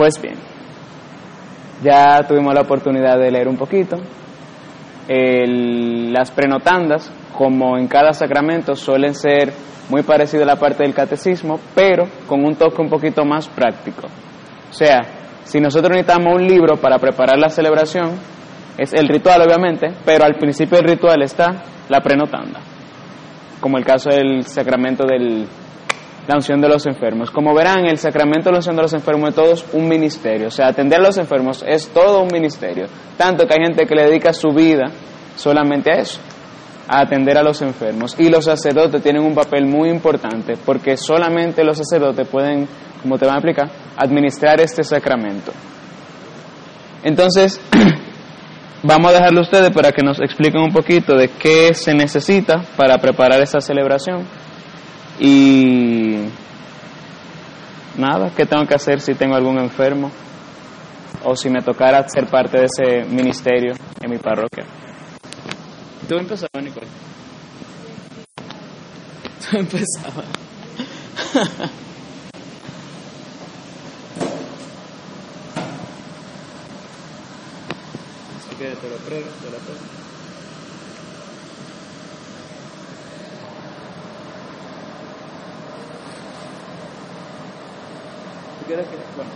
Pues bien, ya tuvimos la oportunidad de leer un poquito. las prenotandas, como en cada sacramento, suelen ser muy parecidas a la parte del catecismo, pero con un toque un poquito más práctico. O sea, si nosotros necesitamos un libro para preparar la celebración, es el ritual obviamente, pero al principio del ritual está la prenotanda, como el caso del sacramento de la unción de los enfermos. Como verán, el sacramento de la unción de los enfermos es todo un ministerio, o sea, atender a los enfermos es todo un ministerio, tanto que hay gente que le dedica su vida solamente a eso, a atender a los enfermos. Y los sacerdotes tienen un papel muy importante, porque solamente los sacerdotes pueden, como te van a explicar, administrar este sacramento. Entonces, Vamos a dejarlo a ustedes para que nos expliquen un poquito de qué se necesita para preparar esta celebración. Y nada, ¿qué tengo que hacer si tengo algún enfermo? O si me tocara ser parte de ese ministerio en mi parroquia. Tú empezabas, Nicole. Tú empezabas. que te lo prego, te lo prego. ¿Tú quieres que, bueno,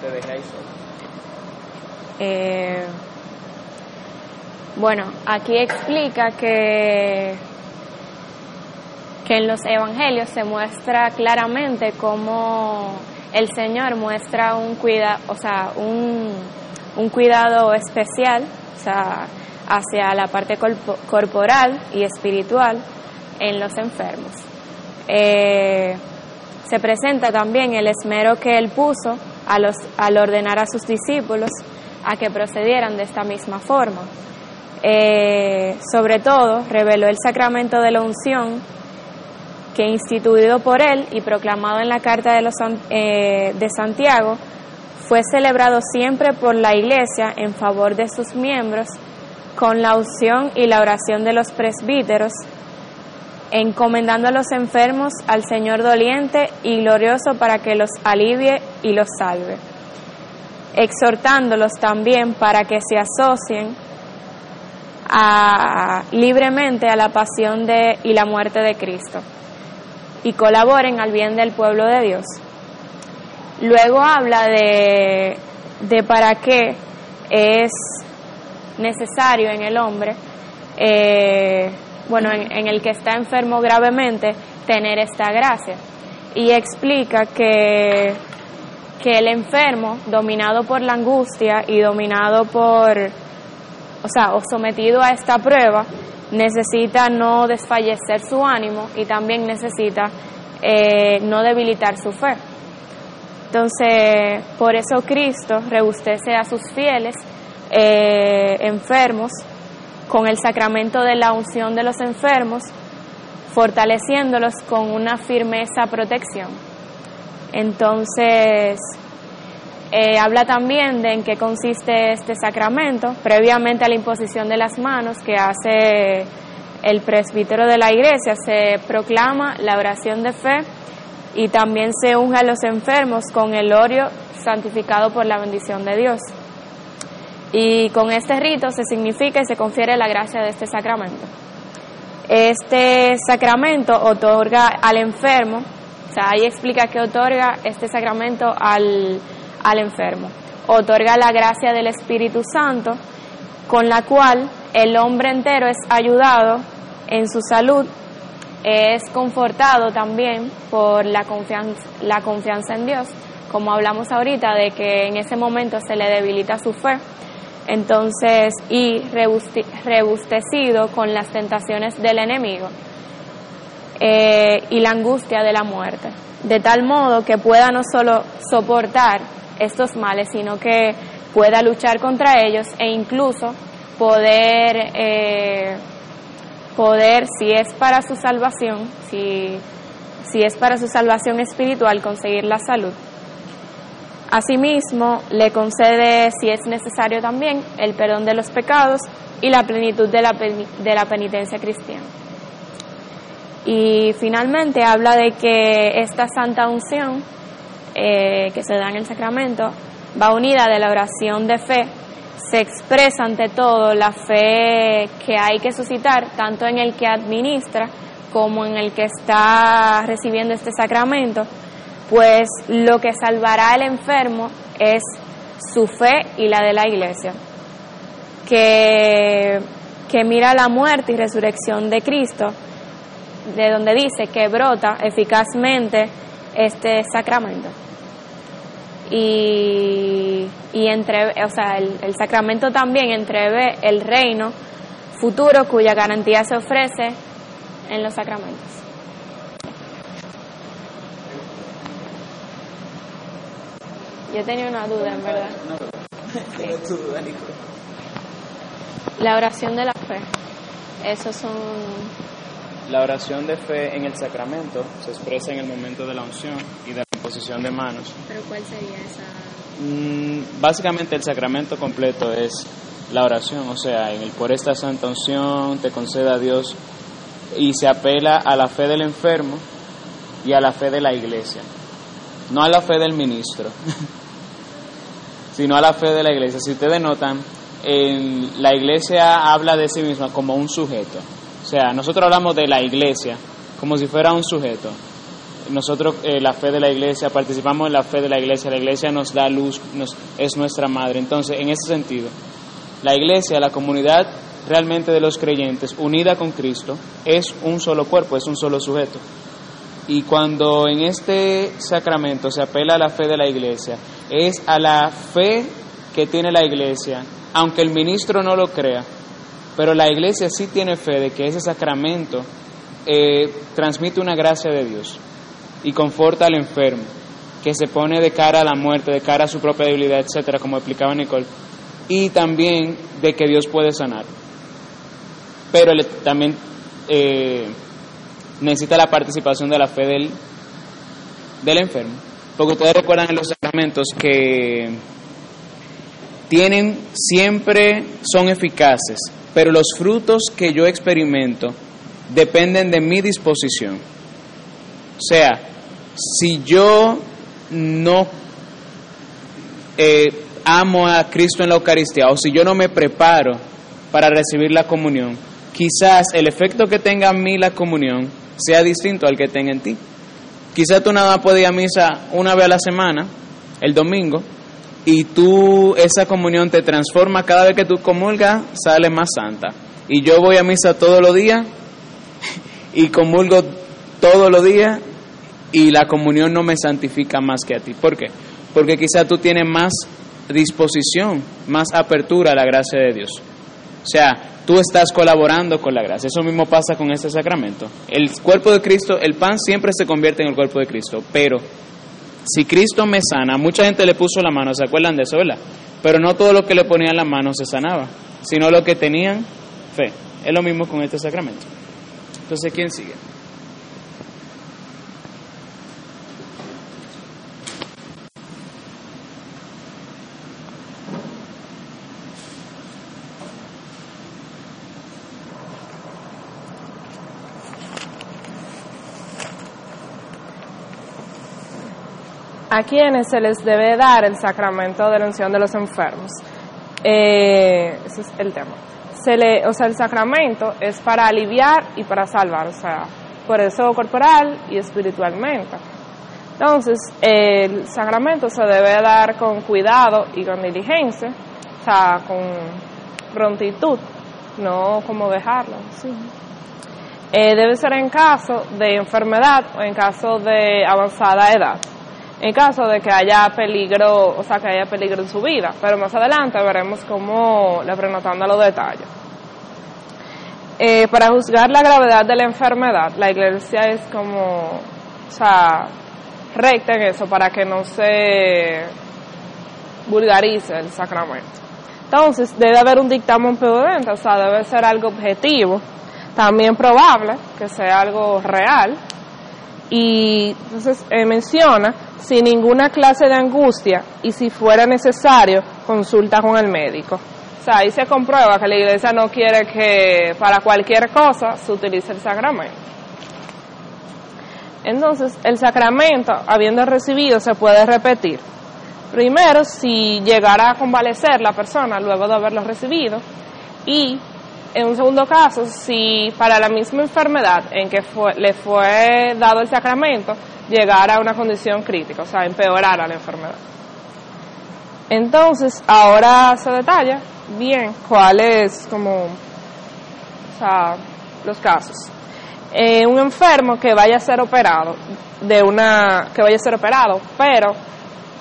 te dejé ahí? Eh, bueno, aquí explica que, que en los evangelios se muestra claramente cómo el Señor muestra un cuida, o sea, un un cuidado especial hacia la parte corporal y espiritual en los enfermos. Eh, se presenta también el esmero que él puso al ordenar a sus discípulos a que procedieran de esta misma forma. Eh, sobre todo, reveló el sacramento de la unción que instituido por él y proclamado en la Carta de, los, eh, de Santiago, fue celebrado siempre por la Iglesia en favor de sus miembros con la unción y la oración de los presbíteros, encomendando a los enfermos al Señor doliente y glorioso para que los alivie y los salve, exhortándolos también para que se asocien libremente a la pasión de, y la muerte de Cristo y colaboren al bien del pueblo de Dios. Luego habla de, de para qué es necesario en el hombre, eh, bueno, en, el que está enfermo gravemente, tener esta gracia. Y explica que, que el enfermo, dominado por la angustia y dominado por, o sea, o sometido a esta prueba, necesita no desfallecer su ánimo y también necesita eh, no debilitar su fe. Entonces, por eso Cristo rebustece a sus fieles eh, enfermos con el sacramento de la unción de los enfermos, fortaleciéndolos con una firmeza protección. Entonces, eh, habla también de en qué consiste este sacramento, previamente a la imposición de las manos que hace el presbítero de la iglesia, se proclama la oración de fe y también se unge a los enfermos con el óleo santificado por la bendición de Dios. Y con este rito se significa y se confiere la gracia de este sacramento. Este sacramento otorga al enfermo, o sea, ahí explica que otorga este sacramento al, al enfermo. Otorga la gracia del Espíritu Santo, con la cual el hombre entero es ayudado en su salud es confortado también por la confianza, la confianza en Dios, como hablamos ahorita, de que en ese momento se le debilita su fe, entonces, y rebustecido con las tentaciones del enemigo eh, y la angustia de la muerte, de tal modo que pueda no solo soportar estos males, sino que pueda luchar contra ellos e incluso poder eh, poder, si es para su salvación, si, si es para su salvación espiritual, conseguir la salud. Asimismo, le concede, si es necesario también, el perdón de los pecados y la plenitud de la, penitencia cristiana. Y finalmente habla de que esta santa unción eh, que se da en el sacramento va unida de la oración de fe. Se expresa ante todo la fe que hay que suscitar, tanto en el que administra como en el que está recibiendo este sacramento, pues lo que salvará al enfermo es su fe y la de la iglesia, que, que mira la muerte y resurrección de Cristo, de donde dice que brota eficazmente este sacramento. Y, y entre, o sea, el, el sacramento también entreve el reino futuro cuya garantía se ofrece en los sacramentos. Yo tenía una duda, en verdad. Sí. La oración de la fe. Esos son. La oración de fe en el sacramento se expresa en el momento de la unción y de la imposición de manos. ¿Pero cuál sería esa? Mm, básicamente el sacramento completo es la oración, o sea, en el por esta santa unción te conceda Dios y se apela a la fe del enfermo y a la fe de la iglesia, no a la fe del ministro, sino a la fe de la iglesia. Si ustedes notan, en, la iglesia habla de sí misma como un sujeto, o sea, nosotros hablamos de la iglesia como si fuera un sujeto. Nosotros, eh, la fe de la iglesia, participamos en la fe de la iglesia, la iglesia nos da luz, es nuestra madre. Entonces, en ese sentido, la iglesia, la comunidad realmente de los creyentes, unida con Cristo, es un solo cuerpo, es un solo sujeto. Y cuando en este sacramento se apela a la fe de la iglesia, es a la fe que tiene la iglesia, aunque el ministro no lo crea, pero la iglesia sí tiene fe de que ese sacramento eh, transmite una gracia de Dios y conforta al enfermo, que se pone de cara a la muerte, de cara a su propia debilidad, etcétera, como explicaba Nicole, y también de que Dios puede sanar. Pero también eh, necesita la participación de la fe del, del enfermo. Porque ustedes recuerdan en los sacramentos que tienen siempre son eficaces, pero los frutos que yo experimento dependen de mi disposición. O sea, si yo no eh, amo a Cristo en la Eucaristía o si yo no me preparo para recibir la comunión, quizás el efecto que tenga en mí la comunión sea distinto al que tenga en ti. Quizás tú nada más puedes ir a misa una vez a la semana, el domingo, y tú esa comunión te transforma cada vez que tú comulgas, sale más santa. Y yo voy a misa todos los días y comulgo todos los días y la comunión no me santifica más que a ti. ¿Por qué? Porque quizás tú tienes más disposición, más apertura a la gracia de Dios. O sea, tú estás colaborando con la gracia. Eso mismo pasa con este sacramento. El cuerpo de Cristo, el pan siempre se convierte en el cuerpo de Cristo, pero si Cristo me sana, mucha gente le puso la mano, ¿se acuerdan de eso, verdad? Pero no todo lo que le ponían la mano se sanaba, sino lo que tenían fe. Es lo mismo con este sacramento. Entonces, ¿quién sigue? A quienes se les debe dar el sacramento de la unción de los enfermos. Eh, ese es el tema. O sea, el sacramento es para aliviar y para salvar, o sea, por eso corporal y espiritualmente. Entonces, el sacramento se debe dar con cuidado y con diligencia, o sea, con prontitud, no como dejarlo. Sí. Eh, debe ser en caso de enfermedad o en caso de avanzada edad en caso de que haya peligro, o sea, que haya peligro en su vida. Pero más adelante veremos cómo le prenotando los detalles. Eh, para juzgar la gravedad de la enfermedad, la iglesia es como, o sea, recta en eso para que no se vulgarice el sacramento. Entonces, debe haber un dictamen prudente, o sea, debe ser algo objetivo, también probable, que sea algo real, y entonces eh, menciona sin ninguna clase de angustia y si fuera necesario consulta con el médico. O sea, ahí se comprueba que la iglesia no quiere que para cualquier cosa se utilice el sacramento. Entonces, el sacramento, habiendo recibido, se puede repetir. Primero, si llegara a convalecer la persona luego de haberlo recibido. Y, en un segundo caso, si para la misma enfermedad en que le fue dado el sacramento, llegara a una condición crítica, o sea, empeorara la enfermedad. Entonces, ahora se detalla bien cuáles como los casos. Eh, un enfermo que vaya a ser operado de una que vaya a ser operado, pero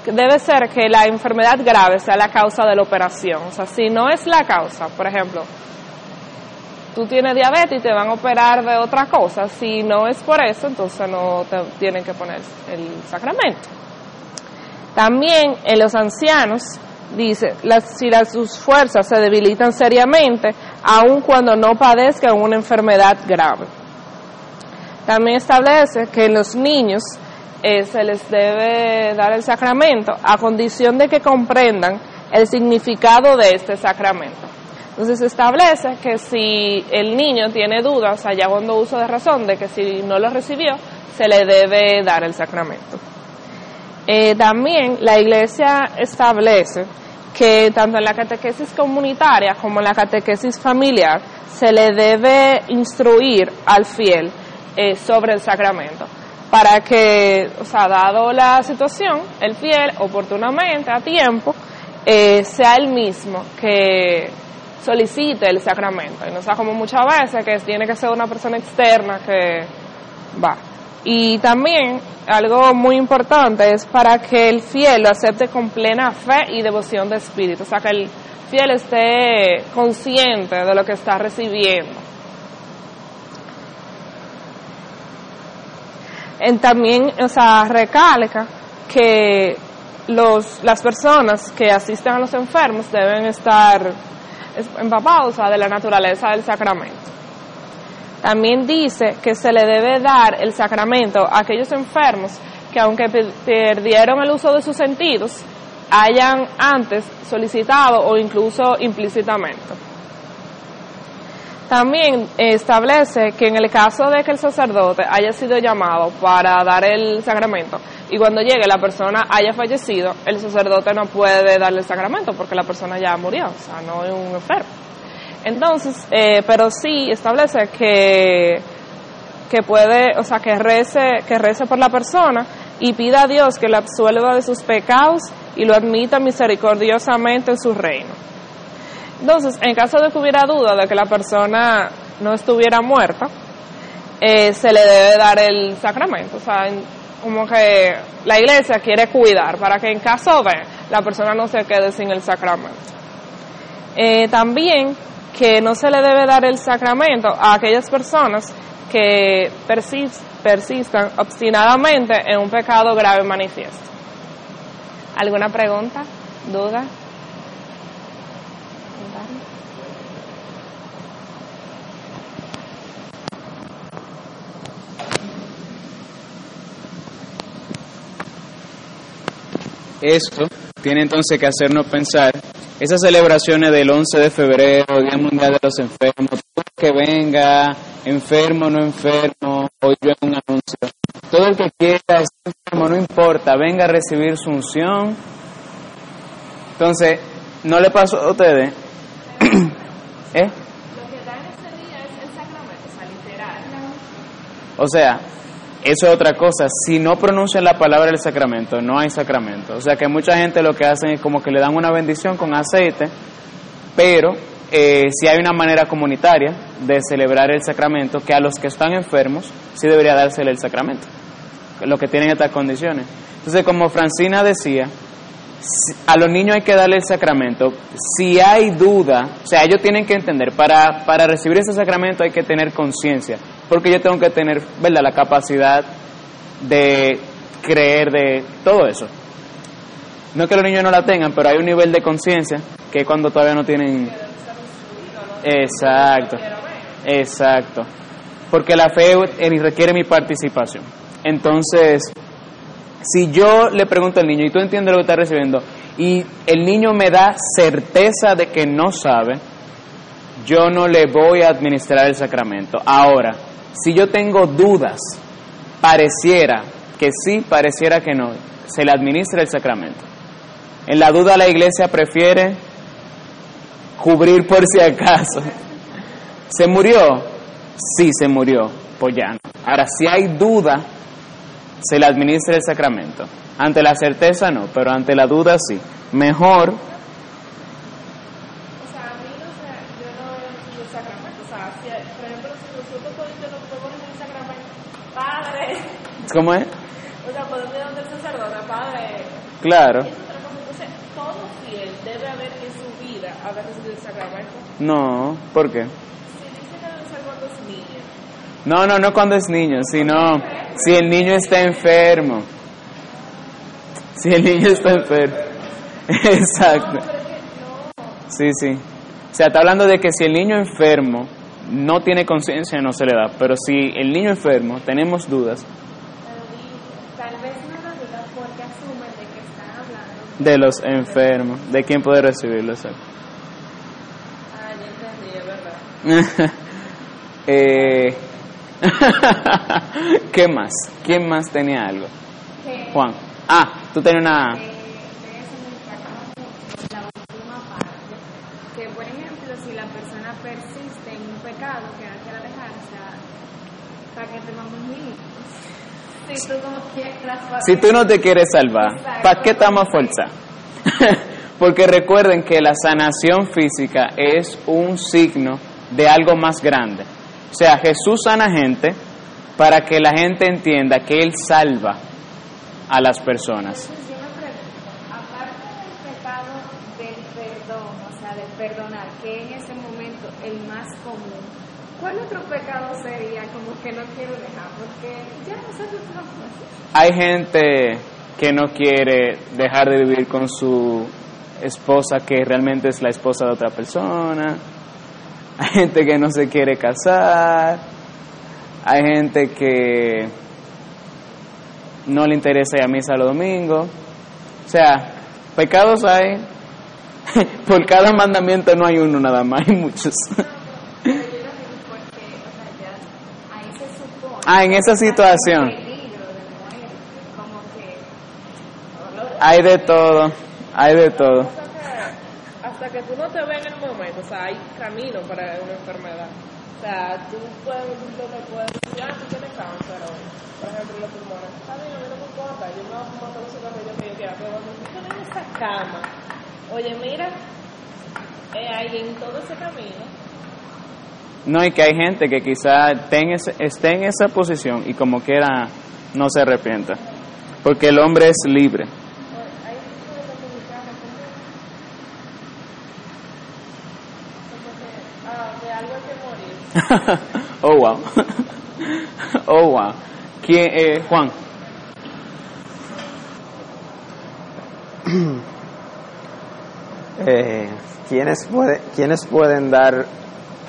debe ser que la enfermedad grave sea la causa de la operación. O sea, si no es la causa, por ejemplo, tú tienes diabetes y te van a operar de otra cosa, si no es por eso, entonces no te tienen que poner el sacramento. También en los ancianos dice, las, si las, sus fuerzas se debilitan seriamente, aun cuando no padezcan una enfermedad grave. También establece que en los niños eh, se les debe dar el sacramento a condición de que comprendan el significado de este sacramento. Entonces se establece que si el niño tiene dudas, allá cuando uso de razón, de que si no lo recibió, se le debe dar el sacramento. Eh, también la iglesia establece que tanto en la catequesis comunitaria como en la catequesis familiar se le debe instruir al fiel eh, sobre el sacramento para que, o sea, dado la situación, el fiel oportunamente, a tiempo, eh, sea el mismo que solicite el sacramento y no sea como muchas veces que tiene que ser una persona externa que va. Y también algo muy importante es para que el fiel lo acepte con plena fe y devoción de espíritu, o sea, que el fiel esté consciente de lo que está recibiendo. En también, o sea, recalca que los, las personas que asisten a los enfermos deben estar empapados de la naturaleza del sacramento. También dice que se le debe dar el sacramento a aquellos enfermos que aunque perdieron el uso de sus sentidos, hayan antes solicitado o incluso implícitamente. También establece que en el caso de que el sacerdote haya sido llamado para dar el sacramento y cuando llegue la persona haya fallecido, el sacerdote no puede darle el sacramento porque la persona ya murió, o sea, no es un enfermo. Entonces, eh, pero sí establece que, que puede, o sea, que rece, que rece por la persona y pida a Dios que le absuelva de sus pecados y lo admita misericordiosamente en su reino. Entonces, en caso de que hubiera duda de que la persona no estuviera muerta, eh, se le debe dar el sacramento. O sea, como que la iglesia quiere cuidar para que en caso de la persona no se quede sin el sacramento. Eh, también que no se le debe dar el sacramento a aquellas personas que persistan obstinadamente en un pecado grave manifiesto. ¿Alguna pregunta? ¿Duda? Esto tiene entonces que hacernos pensar esas celebraciones del 11 de febrero, Día Mundial de los Enfermos, que venga, enfermo, no enfermo, hoy yo un anuncio. Todo el que quiera, estar enfermo, no importa, venga a recibir su unción. Entonces, ¿no le pasó a ustedes? ¿Eh? Lo que da ese día es el sacramento, o sea, literal. O sea, eso es otra cosa. Si no pronuncian la palabra del sacramento, no hay sacramento. O sea que mucha gente lo que hacen es como que le dan una bendición con aceite, pero eh, si hay una manera comunitaria de celebrar el sacramento, que a los que están enfermos sí debería dársele el sacramento, los que tienen estas condiciones. Entonces, como Francina decía, a los niños hay que darle el sacramento. Si hay duda, o sea, ellos tienen que entender, para, para recibir ese sacramento hay que tener conciencia, porque yo tengo que tener, ¿verdad?, la capacidad de creer de todo eso. No es que los niños no la tengan, pero hay un nivel de conciencia que cuando todavía no tienen... Exacto, exacto. Porque la fe requiere mi participación. Entonces, si yo le pregunto al niño y tú entiendes lo que está recibiendo y el niño me da certeza de que no sabe, yo no le voy a administrar el sacramento. Ahora, si yo tengo dudas pareciera que sí, pareciera que no, se le administra el sacramento. En la duda la iglesia prefiere cubrir por si acaso. ¿Se murió? Sí, se murió. Pues ya. Ahora, si hay duda, se le administra el sacramento. Ante la certeza no, pero ante la duda sí. Mejor O sea, a mí no sé, yo no sacramento. O sea, si, por ejemplo, si nosotros podemos no podemos el sacramento, padre, ¿Cómo es? o sea, podemos ir donde el sacerdote, padre. Claro. Entonces, todo fiel debe haber en su vida haber recibido el sacramento. No, ¿por qué? Si dice que debe ser cuando es niño, No, no, no cuando es niño, sino si el niño está enfermo. Si el niño está enfermo. Exacto. Sí, sí. O sea, está hablando de que si el niño enfermo no tiene conciencia, no se le da. Pero si el niño enfermo, tenemos dudas tal vez no lo digan porque asumen de que están hablando. de los enfermos, de quién puede recibirlo. exacto. ah, ya entendí, es verdad. eh, ¿Qué más? ¿Quién más tenía algo? Que, Juan. Ah, tú tenías una... que de eso me destacaba mucho la última parte. Que, por ejemplo, si la persona persiste en un pecado que no quiere dejar, o sea, ¿para qué te vamos a Si tú no te quieres salvar, ¿para qué estamos a forzar? Porque recuerden que la sanación física es un signo de algo más grande. O sea, Jesús sana gente para que la gente entienda que Él salva a las personas. Entonces yo me pregunto, aparte del pecado del perdón, o sea, del perdonar, que en ese momento el más común, ¿cuál otro pecado sería como que no quiero dejar? Porque ya nosotros así. Hay gente que no quiere dejar de vivir con su esposa que realmente es la esposa de otra persona. Hay gente que no se quiere casar. Hay gente que no le interesa ir a misa los domingos. O sea, pecados hay. Por cada mandamiento no hay uno nada más, hay muchos. Pero yo lo digo porque, o sea, ya ahí se supone. Ah, en esa situación. Hay de todo, hay de todo. Hasta que tú no te ves en el momento, o sea, hay camino para una enfermedad. O sea, tú puedes, lo que puedes decir, ah, tú tienes cáncer hoy, por ejemplo, los pulmones. Está bien, a mí no me importa, yo me voy a fumar todos los cigarrillos que yo quiera, pero cuando tú en esa cama, oye, mira, eh, ahí en todo ese camino, No, y que hay gente que quizá esté en, esa posición y como quiera no se arrepienta. Porque el hombre es libre. oh, wow. oh, wow. ¿Quién, eh, Juan? Eh, ¿quiénes, puede, ¿Quiénes pueden dar,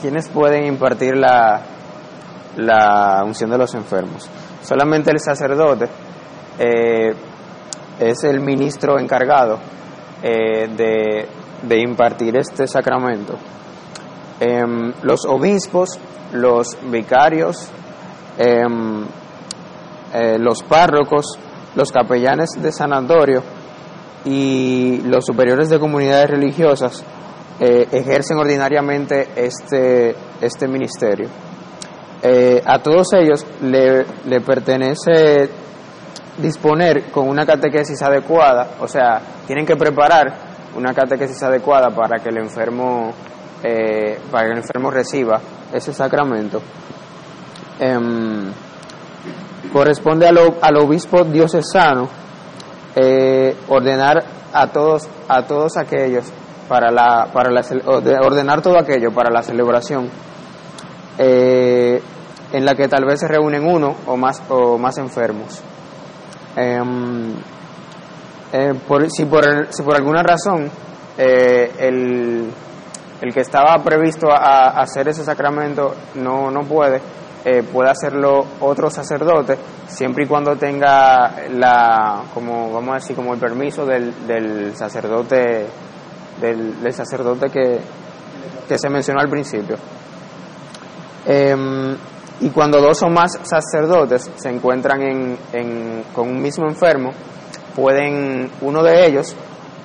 quiénes pueden impartir la, la unción de los enfermos? Solamente el sacerdote eh, es el ministro encargado eh, de, de impartir este sacramento. Em, los obispos, los vicarios, em, eh, los párrocos, los capellanes de sanatorio y los superiores de comunidades religiosas eh, ejercen ordinariamente este, este ministerio. Eh, a todos ellos le, le pertenece disponer con una catequesis adecuada, o sea, tienen que preparar una catequesis adecuada para que el enfermo, eh, para que el enfermo reciba ese sacramento. Em, corresponde al, al obispo diocesano ordenar a todos a todos aquellos para la para la ordenar todo aquello para la celebración eh, en la que tal vez se reúnen uno o más o más enfermos. Em, eh, por- si, por, si por alguna razón eh, el, el que estaba previsto a, a hacer ese sacramento no, no puede, eh, puede hacerlo otro sacerdote, siempre y cuando tenga la, como vamos a decir, como el permiso del, del sacerdote, del, sacerdote que, que se mencionó al principio. Em, Y cuando dos o más sacerdotes se encuentran en, en- con un mismo enfermo, pueden uno de ellos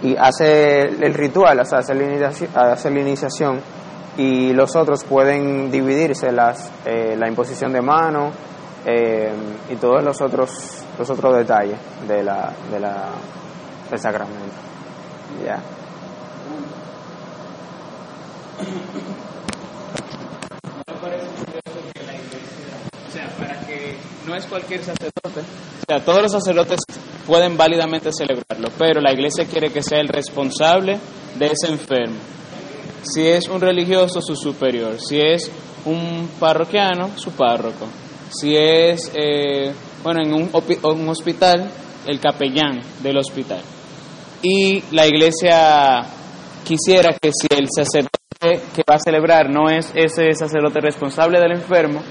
y hace el ritual, o hace la iniciación, hace la iniciación y los otros pueden dividirse las, eh, la imposición de mano eh, y todos los otros los otros detalles de la, de la, del sacramento. Ya. O sea, para que no es cualquier sacerdote. O sea, todos los sacerdotes pueden válidamente celebrarlo, pero la iglesia quiere que sea el responsable de ese enfermo. Si es un religioso, su superior. Si es un parroquiano, su párroco. Si es, eh, bueno, en un, hospital, el capellán del hospital. Y la iglesia quisiera que si el sacerdote que va a celebrar no es ese sacerdote responsable del enfermo,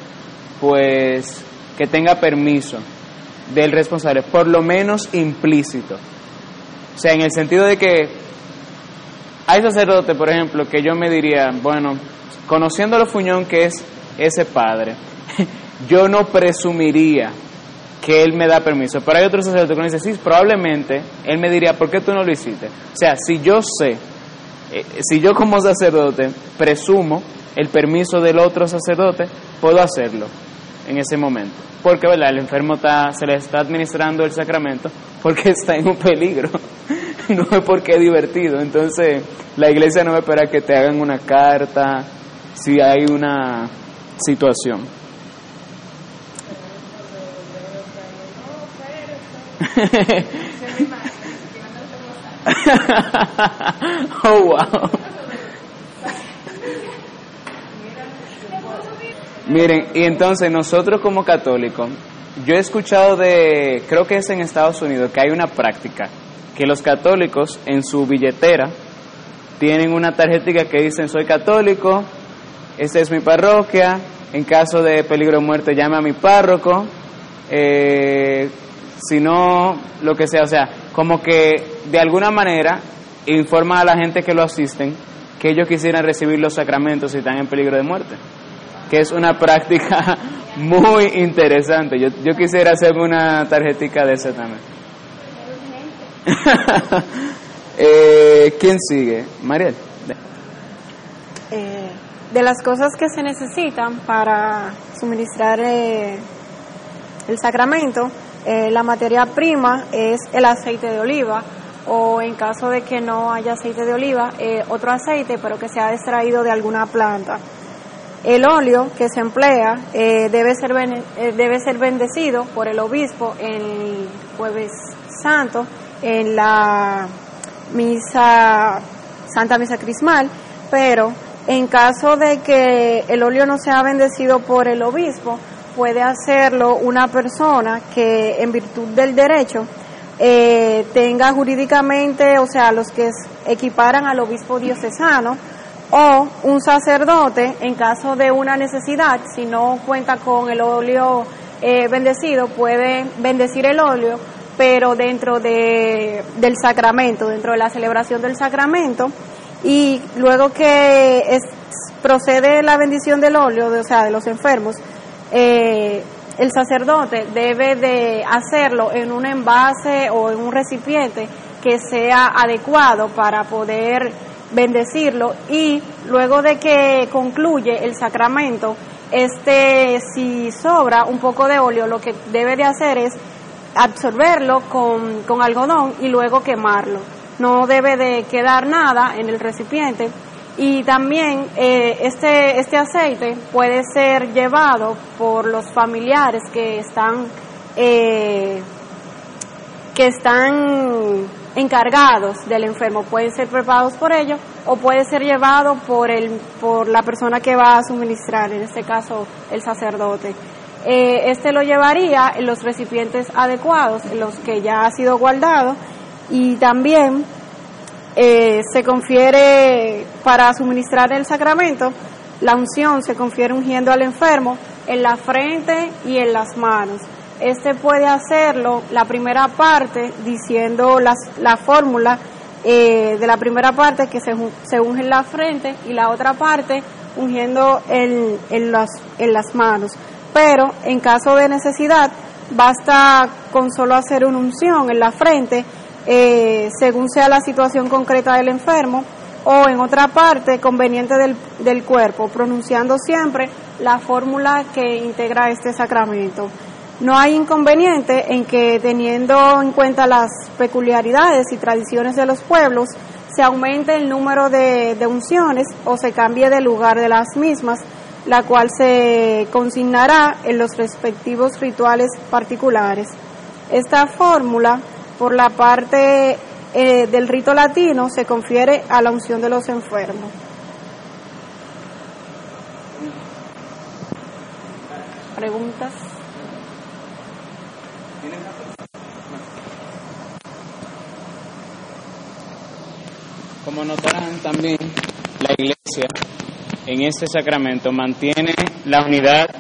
pues que tenga permiso del responsable, por lo menos implícito. O sea, en el sentido de que hay sacerdote, por ejemplo, que yo me diría, bueno, conociendo lo fuñón que es ese padre, yo no presumiría que él me da permiso. Pero hay otro sacerdote que me dice, sí, probablemente él me diría, ¿por qué tú no lo hiciste? O sea, si yo sé, eh, si yo como sacerdote presumo el permiso del otro sacerdote, puedo hacerlo en ese momento. Porque, ¿verdad? El enfermo está, se le está administrando el sacramento porque está en un peligro. no es porque es divertido. Entonces, la iglesia no va a que te hagan una carta si hay una situación. oh, wow. Miren, y entonces nosotros como católicos, yo he escuchado de, creo que es en Estados Unidos, que hay una práctica, que los católicos en su billetera tienen una tarjetita que dicen soy católico, esta es mi parroquia, en caso de peligro de muerte llame a mi párroco, eh, si no, lo que sea, o sea, como que de alguna manera informan a la gente que lo asisten que ellos quisieran recibir los sacramentos si están en peligro de muerte que es una práctica muy interesante. Yo, yo quisiera hacerme una tarjetica de ese también. eh, ¿Quién sigue? Mariel. Eh, de las cosas que se necesitan para suministrar eh, el sacramento, eh, la materia prima es el aceite de oliva o en caso de que no haya aceite de oliva, eh, otro aceite pero que sea extraído de alguna planta. El óleo que se emplea eh, debe, ser debe ser bendecido por el obispo el jueves santo en la misa, Santa Misa Crismal, pero en caso de que el óleo no sea bendecido por el obispo, puede hacerlo una persona que en virtud del derecho eh, tenga jurídicamente, o sea, los que equiparan al obispo diocesano, o un sacerdote en caso de una necesidad, si no cuenta con el óleo eh, bendecido, puede bendecir el óleo, pero dentro de, del sacramento, dentro de la celebración del sacramento, y luego que procede la bendición del óleo, o sea, de los enfermos, eh, el sacerdote debe de hacerlo en un envase o en un recipiente que sea adecuado para poder bendecirlo y luego de que concluye el sacramento, este si sobra un poco de óleo, lo que debe de hacer es absorberlo con, con algodón y luego quemarlo. No debe de quedar nada en el recipiente y también eh, este, este aceite puede ser llevado por los familiares que están eh, que están encargados del enfermo. Pueden ser preparados por ellos o puede ser llevado por el por la persona que va a suministrar en este caso el sacerdote. Eh, este lo llevaría en los recipientes adecuados en los que ya ha sido guardado y también eh, se confiere para suministrar el sacramento, la unción se confiere ungiendo al enfermo en la frente y en las manos. Este puede hacerlo la primera parte diciendo las, la fórmula eh, de la primera parte que se, se unge en la frente y la otra parte ungiendo en, en, las, en las manos. pero en caso de necesidad basta con solo hacer una unción en la frente, eh, según sea la situación concreta del enfermo, o en otra parte conveniente del, del cuerpo, pronunciando siempre la fórmula que integra este sacramento. No hay inconveniente en que, teniendo en cuenta las peculiaridades y tradiciones de los pueblos, se aumente el número de, de unciones o se cambie de lugar de las mismas, la cual se consignará en los respectivos rituales particulares. Esta fórmula, por la parte eh, del rito latino, se confiere a la unción de los enfermos. ¿Preguntas? Como notarán también, la iglesia en este sacramento mantiene la unidad.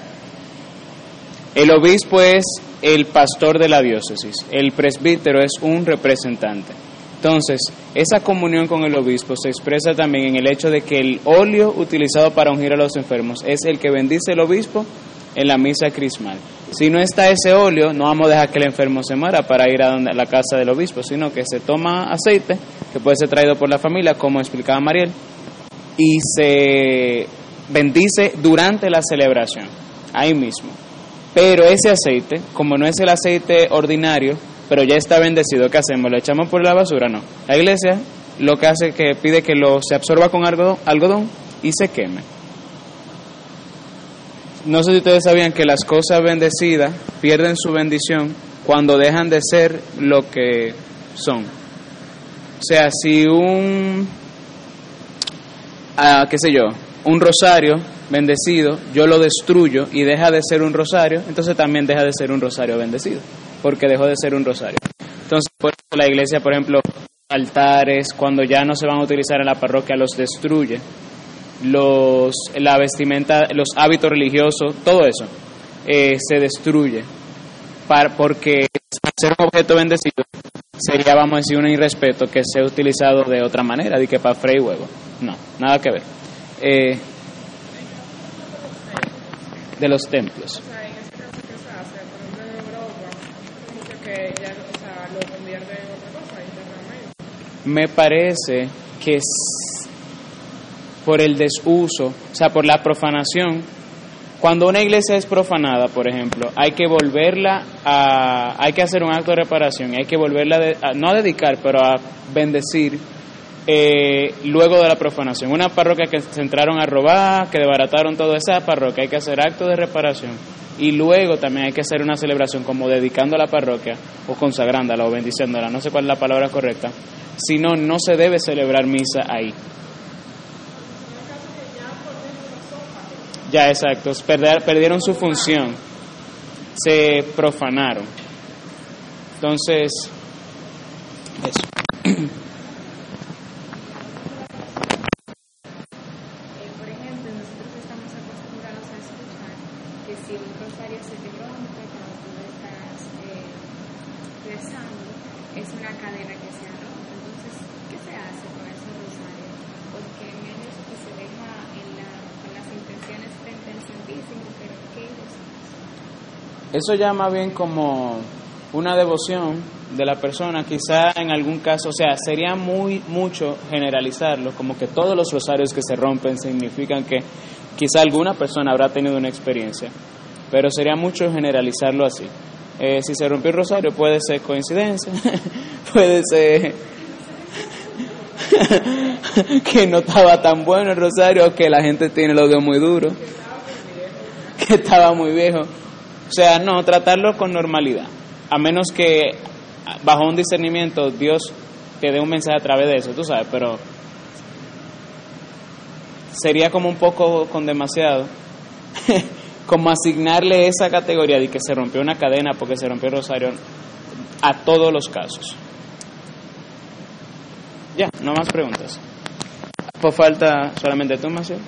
El obispo es el pastor de la diócesis, el presbítero es un representante. Entonces, esa comunión con el obispo se expresa también en el hecho de que el óleo utilizado para ungir a los enfermos es el que bendice el obispo en la misa crismal. Si no está ese óleo, no vamos a dejar que el enfermo se muera para ir a, donde, a la casa del obispo, sino que se toma aceite, que puede ser traído por la familia, como explicaba Mariel, y se bendice durante la celebración, ahí mismo. Pero ese aceite, como no es el aceite ordinario, pero ya está bendecido, ¿qué hacemos? ¿Lo echamos por la basura? No. La iglesia lo que hace es que pide que lo se absorba con algodón, algodón y se queme. No sé si ustedes sabían que las cosas bendecidas pierden su bendición cuando dejan de ser lo que son. O sea, si un, ah, qué sé yo, un rosario bendecido, yo lo destruyo y deja de ser un rosario, entonces también deja de ser un rosario bendecido, porque dejó de ser un rosario. Entonces, por eso la iglesia, por ejemplo, altares, cuando ya no se van a utilizar en la parroquia, los destruye. Los, la vestimenta, los hábitos religiosos, todo eso eh, se destruye. Para, porque ser un objeto bendecido sería, vamos a decir, un irrespeto que sea utilizado de otra manera, de que para freír huevo. No, nada que ver. Eh, de los templos. Me parece que es por el desuso, o sea, por la profanación. Cuando una iglesia es profanada, por ejemplo, hay que volverla a, hay que hacer un acto de reparación, hay que volverla a, no a dedicar, pero a bendecir eh, luego de la profanación. Una parroquia que se entraron a robar, que desbarataron toda esa parroquia, hay que hacer acto de reparación. Y luego también hay que hacer una celebración como dedicando a la parroquia o consagrándola o bendiciéndola, no sé cuál es la palabra correcta. Si no, no se debe celebrar misa ahí. Ya, exacto. Perdieron su función. Se profanaron. Entonces, eso. Eh, por ejemplo, nosotros estamos acostumbrados a escuchar que si un rosario se te rompe cuando tú estás eh, rezando, es una cadena que se ha roto. Entonces, ¿qué se hace con esos rosarios? Porque en ellos que se deja en la, con las intenciones frente al Santísimo, pero ¿qué ellos hacen? Eso ya más bien como una devoción de la persona, quizá en algún caso, o sea, sería muy mucho generalizarlo, como que todos los rosarios que se rompen significan que quizá alguna persona habrá tenido una experiencia, pero sería mucho generalizarlo así. Eh, si se rompió el rosario puede ser coincidencia, puede ser que no estaba tan bueno el rosario, que la gente tiene los dedos muy duros, que estaba muy viejo. O sea, no, tratarlo con normalidad. A menos que bajo un discernimiento Dios te dé un mensaje a través de eso, tú sabes, pero sería como un poco con demasiado. como asignarle esa categoría de que se rompió una cadena porque se rompió el rosario a todos los casos. Ya, no más preguntas. Por falta solamente tú, Maciel.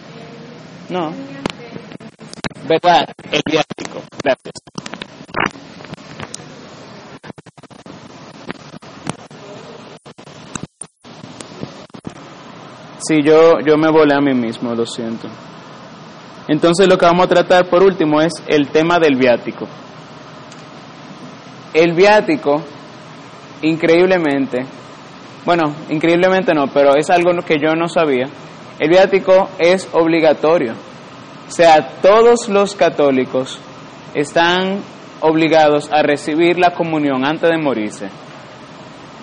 No. ¿Verdad? El viático. Gracias. Sí, yo, yo me volé a mí mismo, lo siento. Entonces lo que vamos a tratar por último es el tema del viático. El viático, increíblemente, bueno, increíblemente no, pero es algo que yo no sabía, el viático es obligatorio. O sea, todos los católicos están obligados a recibir la comunión antes de morirse.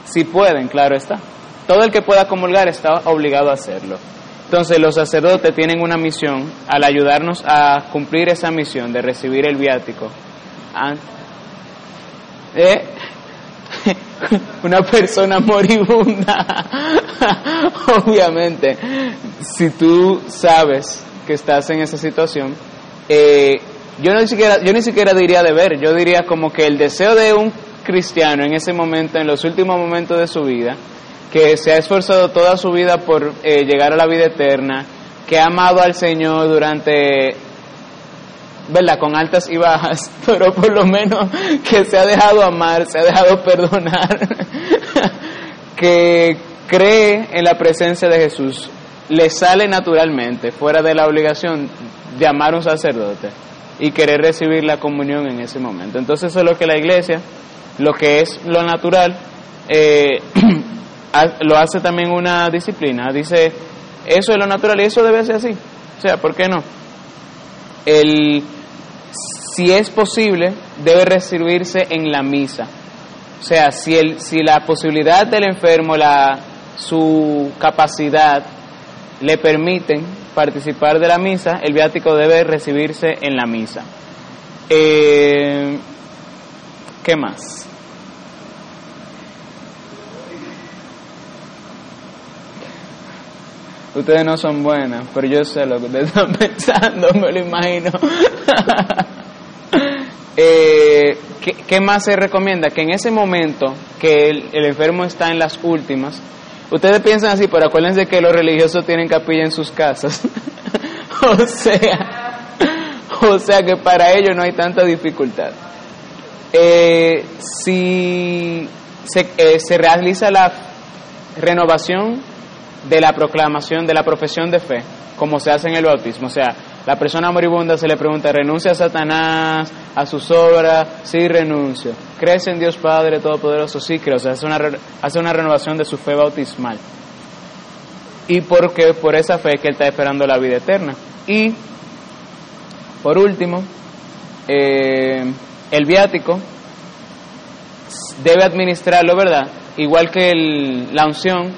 Si pueden, claro está. Todo el que pueda comulgar está obligado a hacerlo. Entonces los sacerdotes tienen una misión al ayudarnos a cumplir esa misión de recibir el viático. Eh, una persona moribunda, obviamente, si tú sabes que estás en esa situación, eh, yo, no siquiera, yo ni siquiera diría deber, yo diría como que el deseo de un cristiano en ese momento, en los últimos momentos de su vida, que se ha esforzado toda su vida por eh, llegar a la vida eterna, que ha amado al Señor durante, ¿verdad? Con altas y bajas, pero por lo menos que se ha dejado amar, se ha dejado perdonar, que cree en la presencia de Jesús, le sale naturalmente, fuera de la obligación de amar a un sacerdote y querer recibir la comunión en ese momento. Entonces eso es lo que la iglesia, lo que es lo natural, eh, lo hace también una disciplina. Dice, eso es lo natural y eso debe ser así. O sea, ¿por qué no? El, si es posible, debe recibirse en la misa. O sea, si, el, si la posibilidad del enfermo, la, su capacidad le permiten participar de la misa, el viático debe recibirse en la misa. Eh, ¿Qué más? Ustedes no son buenas, pero yo sé lo que ustedes están pensando, me lo imagino. eh, ¿qué, ¿qué, más se recomienda? Que en ese momento que el, enfermo está en las últimas, ustedes piensan así, pero acuérdense que los religiosos tienen capilla en sus casas. o sea, o sea que para ellos no hay tanta dificultad. Eh, si se, eh, se realiza la renovación de la proclamación, de la profesión de fe, como se hace en el bautismo. O sea, la persona moribunda se le pregunta, ¿renuncia a Satanás, a sus obras? Sí, renuncio. ¿Crees en Dios Padre Todopoderoso? Sí, creo. O sea, hace una, renovación de su fe bautismal. Y porque por esa fe que él está esperando la vida eterna. Y, por último, eh, el viático debe administrarlo, ¿verdad? Igual que la unción,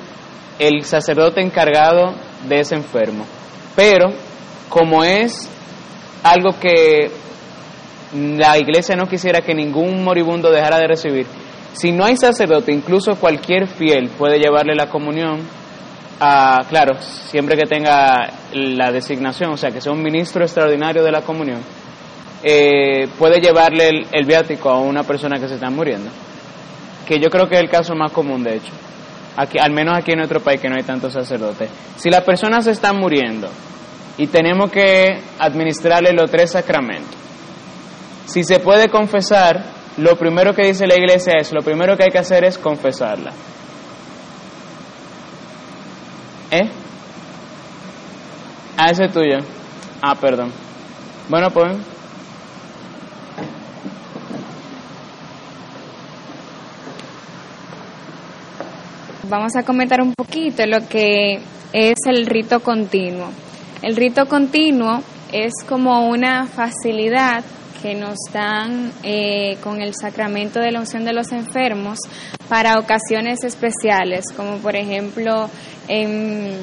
el sacerdote encargado de ese enfermo. Pero como es algo que la iglesia no quisiera que ningún moribundo dejara de recibir, si no hay sacerdote, incluso cualquier fiel puede llevarle la comunión a, claro, siempre que tenga la designación, o sea, que sea un ministro extraordinario de la comunión, eh, puede llevarle el, viático a una persona que se está muriendo. Que yo creo que es el caso más común, de hecho aquí, al menos aquí en nuestro país que no hay tantos sacerdotes, si la persona se está muriendo y tenemos que administrarle los tres sacramentos, si se puede confesar, lo primero que dice la iglesia es, lo primero que hay que hacer es confesarla. ¿Eh? Ah, ese es tuyo. Ah, perdón. Bueno, pues. vamos a comentar un poquito lo que es el rito continuo. El rito continuo es como una facilidad que nos dan eh, con el sacramento de la unción de los enfermos para ocasiones especiales, como por ejemplo en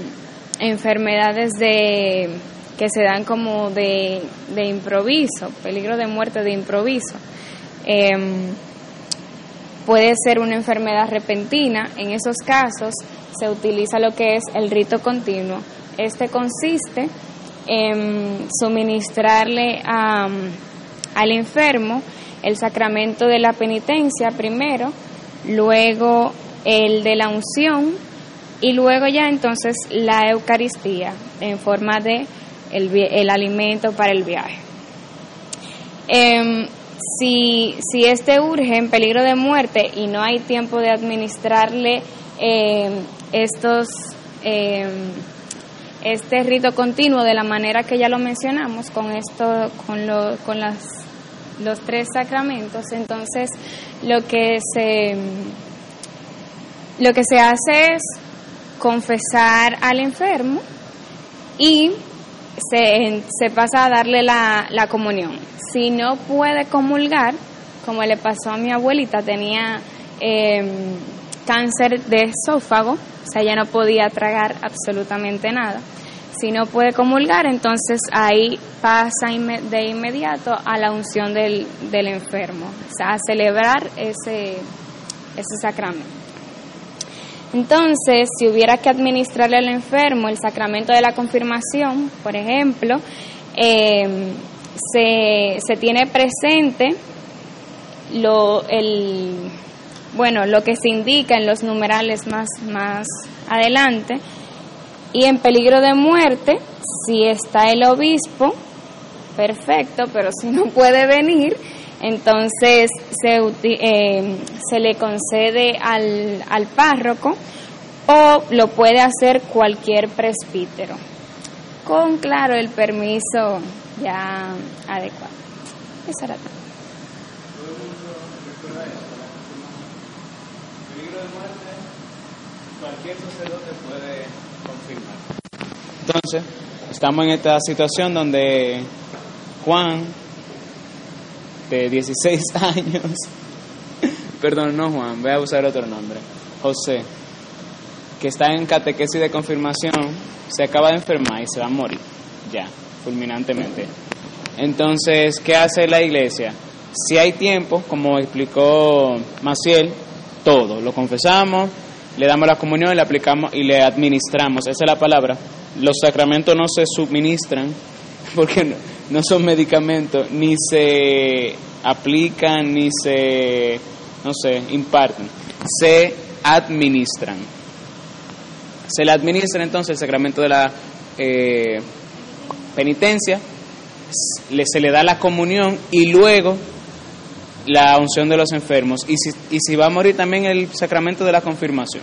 enfermedades de que se dan como de, improviso, peligro de muerte de improviso. Eh, puede ser una enfermedad repentina. En esos casos se utiliza lo que es el rito continuo. Este consiste en suministrarle a, al enfermo el sacramento de la penitencia primero, luego el de la unción y luego ya entonces la Eucaristía en forma de el, el alimento para el viaje. Eh, si, si este urge en peligro de muerte y no hay tiempo de administrarle eh, estos, eh, este rito continuo de la manera que ya lo mencionamos con esto, con, lo, con las, los tres sacramentos, entonces lo que se lo que se hace es confesar al enfermo y se, se pasa a darle la, la comunión. Si no puede comulgar, como le pasó a mi abuelita, tenía eh, cáncer de esófago, o sea, ya no podía tragar absolutamente nada. Si no puede comulgar, entonces ahí pasa de inmediato a la unción del, del enfermo, o sea, a celebrar ese, ese sacramento. Entonces, si hubiera que administrarle al enfermo el sacramento de la confirmación, por ejemplo, eh, se, se, tiene presente lo, el, bueno, lo que se indica en los numerales más, más adelante, y en peligro de muerte, si está el obispo, perfecto, pero si no puede venir, entonces se, eh, se le concede al, al párroco o lo puede hacer cualquier presbítero, con claro el permiso ya adecuado. Eso era todo. cualquier sacerdote puede. Entonces, estamos en esta situación donde Juan, de 16 años, perdón, no Juan, voy a usar otro nombre, José, que está en catequesis de confirmación, se acaba de enfermar y se va a morir, ya, fulminantemente. Entonces, ¿qué hace la iglesia? Si hay tiempo, como explicó Maciel, todo, lo confesamos, le damos la comunión y le aplicamos y le administramos, esa es la palabra. Los sacramentos no se suministran porque no, son medicamentos, ni se aplican, ni se, no sé, imparten, se administran. Se le administra entonces el sacramento de la eh, penitencia, se le da la comunión y luego la unción de los enfermos y si, y si va a morir también el sacramento de la confirmación.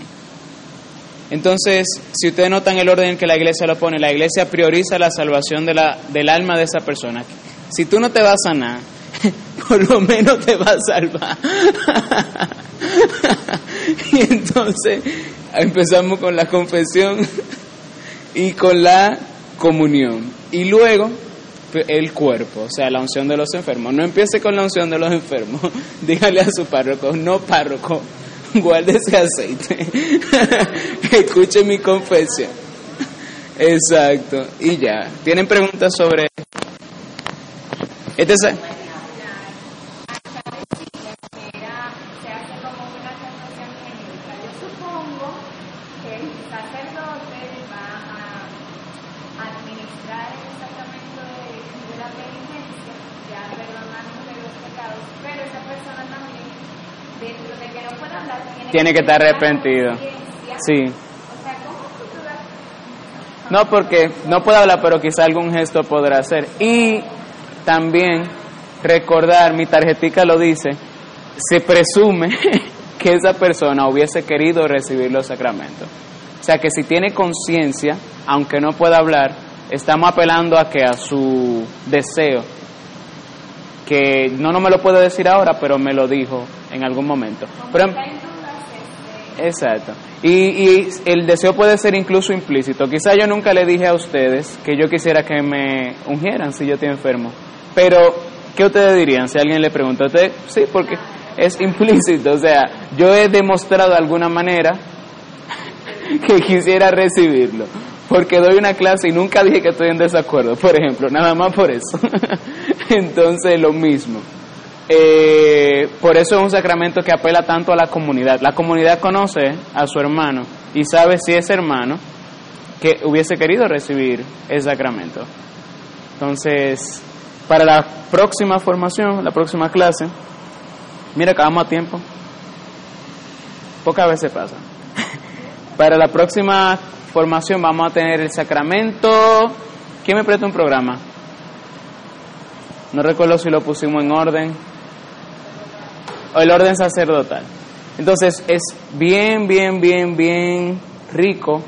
Entonces, si ustedes notan el orden en que la iglesia lo pone, la iglesia prioriza la salvación de la, del alma de esa persona. Si tú no te vas a sanar, por lo menos te va a salvar. y entonces empezamos con la confesión y con la comunión. Y luego el cuerpo, o sea, la unción de los enfermos. No empiece con la unción de los enfermos. Dígale a su párroco, no párroco, guarde ese aceite. Escuche mi confesión. Exacto. Y ya. ¿Tienen preguntas sobre este es tiene que estar arrepentido. Sí. No, porque no puedo hablar, pero quizá algún gesto podrá hacer. Y también recordar, mi tarjetica lo dice, se presume que esa persona hubiese querido recibir los sacramentos. O sea que si tiene conciencia, aunque no pueda hablar, estamos apelando a que a su deseo, que no, no me lo puede decir ahora, pero me lo dijo en algún momento. Pero, Exacto. Y, y, el deseo puede ser incluso implícito. Quizá yo nunca le dije a ustedes que yo quisiera que me ungieran si yo estoy enfermo. Pero, ¿qué ustedes dirían si alguien le pregunta a usted? Sí, porque es implícito. O sea, yo he demostrado de alguna manera que quisiera recibirlo. Porque doy una clase y nunca dije que estoy en desacuerdo, por ejemplo, nada más por eso. Entonces, lo mismo. Eh, por eso es un sacramento que apela tanto a la comunidad. La comunidad conoce a su hermano y sabe si es hermano que hubiese querido recibir el sacramento. Entonces, para la próxima formación, la próxima clase, mira, acabamos a tiempo. Pocas veces pasa. para la próxima formación vamos a tener el sacramento. ¿Quién me presta un programa? No recuerdo si lo pusimos en orden el orden sacerdotal. Entonces es bien, bien, bien, bien rico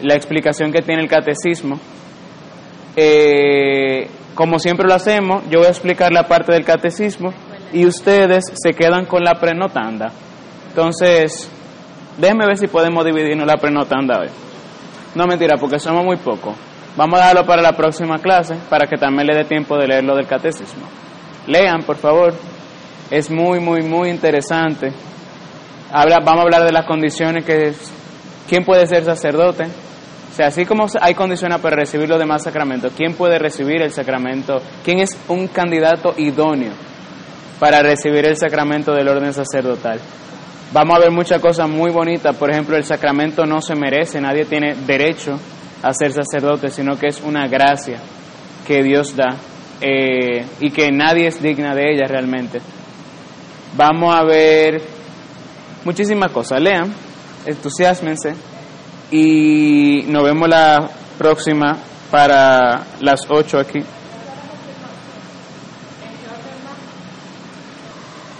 la explicación que tiene el catecismo. Eh, como siempre lo hacemos, yo voy a explicar la parte del catecismo y ustedes se quedan con la prenotanda. Entonces, déjenme ver si podemos dividirnos la prenotanda hoy. No mentira, porque somos muy pocos. Vamos a darlo para la próxima clase, para que también le dé tiempo de leer lo del catecismo. Lean, por favor. Es muy, muy, muy interesante. Habla, vamos a hablar de las condiciones que... ¿Quién puede ser sacerdote? O sea, así como hay condiciones para recibir los demás sacramentos, ¿quién puede recibir el sacramento? ¿Quién es un candidato idóneo para recibir el sacramento del orden sacerdotal? Vamos a ver muchas cosas muy bonitas. Por ejemplo, el sacramento no se merece, nadie tiene derecho a ser sacerdote, sino que es una gracia que Dios da eh, y que nadie es digna de ella realmente. Vamos a ver muchísimas cosas. Lean, entusiasmense y nos vemos la próxima para las 8 aquí.